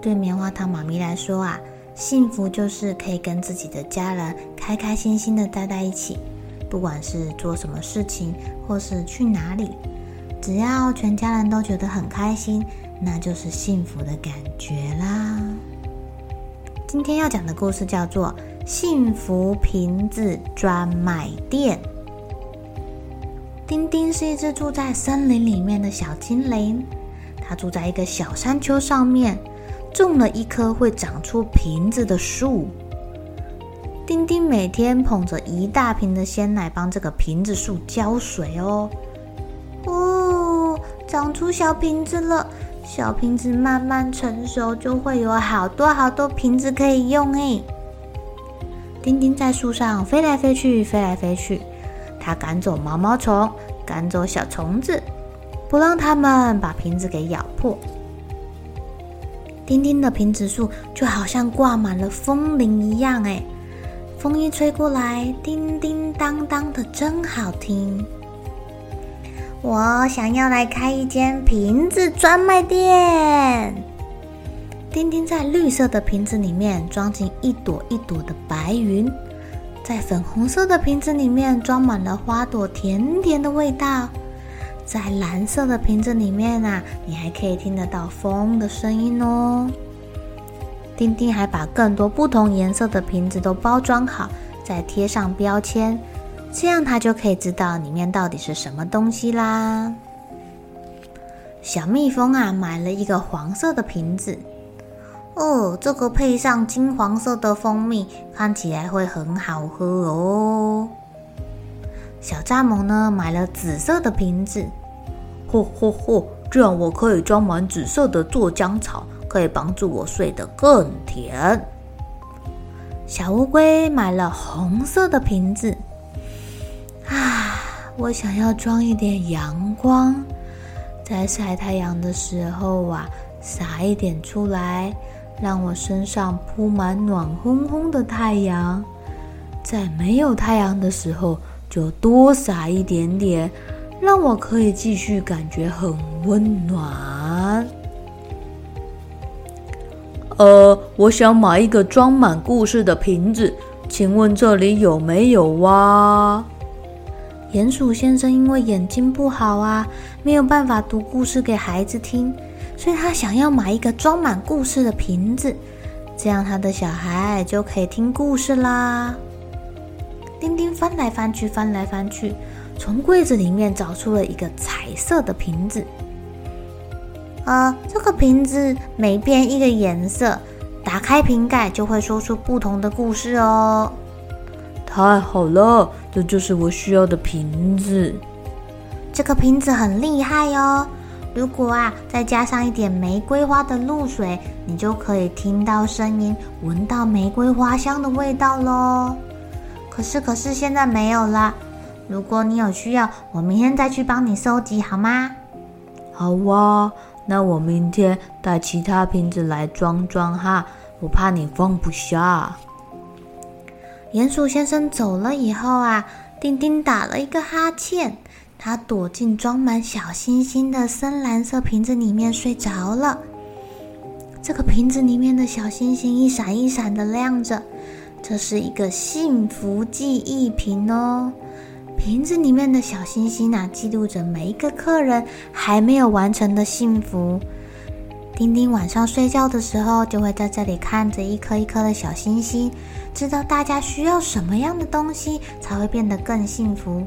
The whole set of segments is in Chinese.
对棉花糖妈咪来说啊，幸福就是可以跟自己的家人开开心心的待在一起，不管是做什么事情或是去哪里，只要全家人都觉得很开心，那就是幸福的感觉啦。今天要讲的故事叫做《幸福瓶子专卖店》。丁丁是一只住在森林里面的小精灵，它住在一个小山丘上面。种了一棵会长出瓶子的树。丁丁每天捧着一大瓶的鲜奶，帮这个瓶子树浇水哦。哦，长出小瓶子了，小瓶子慢慢成熟，就会有好多好多瓶子可以用诶。丁丁在树上飞来飞去，飞来飞去，它赶走毛毛虫，赶走小虫子，不让它们把瓶子给咬破。丁丁的瓶子树就好像挂满了风铃一样，哎，风一吹过来，叮叮当当的，真好听。我想要来开一间瓶子专卖店。丁丁在绿色的瓶子里面装进一朵一朵的白云，在粉红色的瓶子里面装满了花朵，甜甜的味道。在蓝色的瓶子里面啊，你还可以听得到风的声音哦。丁丁还把更多不同颜色的瓶子都包装好，再贴上标签，这样他就可以知道里面到底是什么东西啦。小蜜蜂啊，买了一个黄色的瓶子，哦，这个配上金黄色的蜂蜜，看起来会很好喝哦。小蚱蜢呢，买了紫色的瓶子，嚯嚯嚯！这样我可以装满紫色的酢浆草，可以帮助我睡得更甜。小乌龟买了红色的瓶子，啊，我想要装一点阳光，在晒太阳的时候啊，洒一点出来，让我身上铺满暖烘烘的太阳，在没有太阳的时候。就多撒一点点，让我可以继续感觉很温暖。呃，我想买一个装满故事的瓶子，请问这里有没有啊？鼹鼠先生因为眼睛不好啊，没有办法读故事给孩子听，所以他想要买一个装满故事的瓶子，这样他的小孩就可以听故事啦。丁丁翻来翻去，翻来翻去，从柜子里面找出了一个彩色的瓶子。呃，这个瓶子每变一个颜色，打开瓶盖就会说出不同的故事哦。太好了，这就是我需要的瓶子。这个瓶子很厉害哦。如果啊，再加上一点玫瑰花的露水，你就可以听到声音，闻到玫瑰花香的味道喽。可是，可是现在没有了。如果你有需要，我明天再去帮你收集，好吗？好哇，那我明天带其他瓶子来装装哈，我怕你放不下。鼹鼠先生走了以后啊，丁丁打了一个哈欠，他躲进装满小星星的深蓝色瓶子里面睡着了。这个瓶子里面的小星星一闪一闪的亮着。这是一个幸福记忆瓶哦，瓶子里面的小星星啊，记录着每一个客人还没有完成的幸福。丁丁晚上睡觉的时候，就会在这里看着一颗一颗的小星星，知道大家需要什么样的东西才会变得更幸福。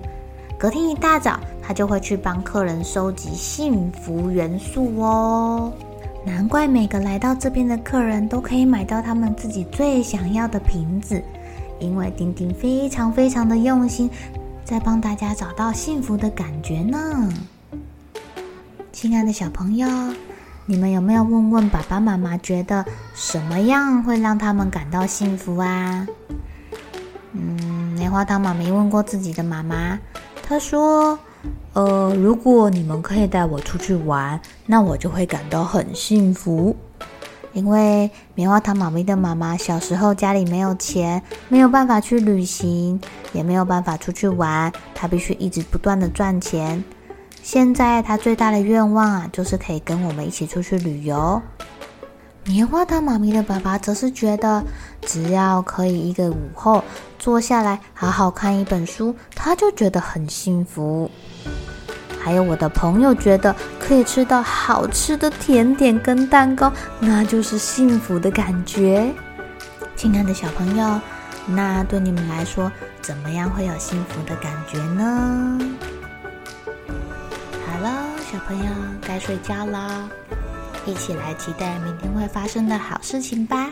隔天一大早，他就会去帮客人收集幸福元素哦。难怪每个来到这边的客人都可以买到他们自己最想要的瓶子，因为丁丁非常非常的用心，在帮大家找到幸福的感觉呢。亲爱的小朋友，你们有没有问问爸爸妈妈，觉得什么样会让他们感到幸福啊？嗯，棉花糖妈咪问过自己的妈妈。她说：“呃，如果你们可以带我出去玩，那我就会感到很幸福。因为棉花糖妈咪的妈妈小时候家里没有钱，没有办法去旅行，也没有办法出去玩，她必须一直不断的赚钱。现在她最大的愿望啊，就是可以跟我们一起出去旅游。”棉花糖妈咪的爸爸则是觉得，只要可以一个午后坐下来好好看一本书，他就觉得很幸福。还有我的朋友觉得可以吃到好吃的甜点跟蛋糕，那就是幸福的感觉。亲爱的小朋友，那对你们来说，怎么样会有幸福的感觉呢？好了，小朋友该睡觉了。一起来期待明天会发生的好事情吧！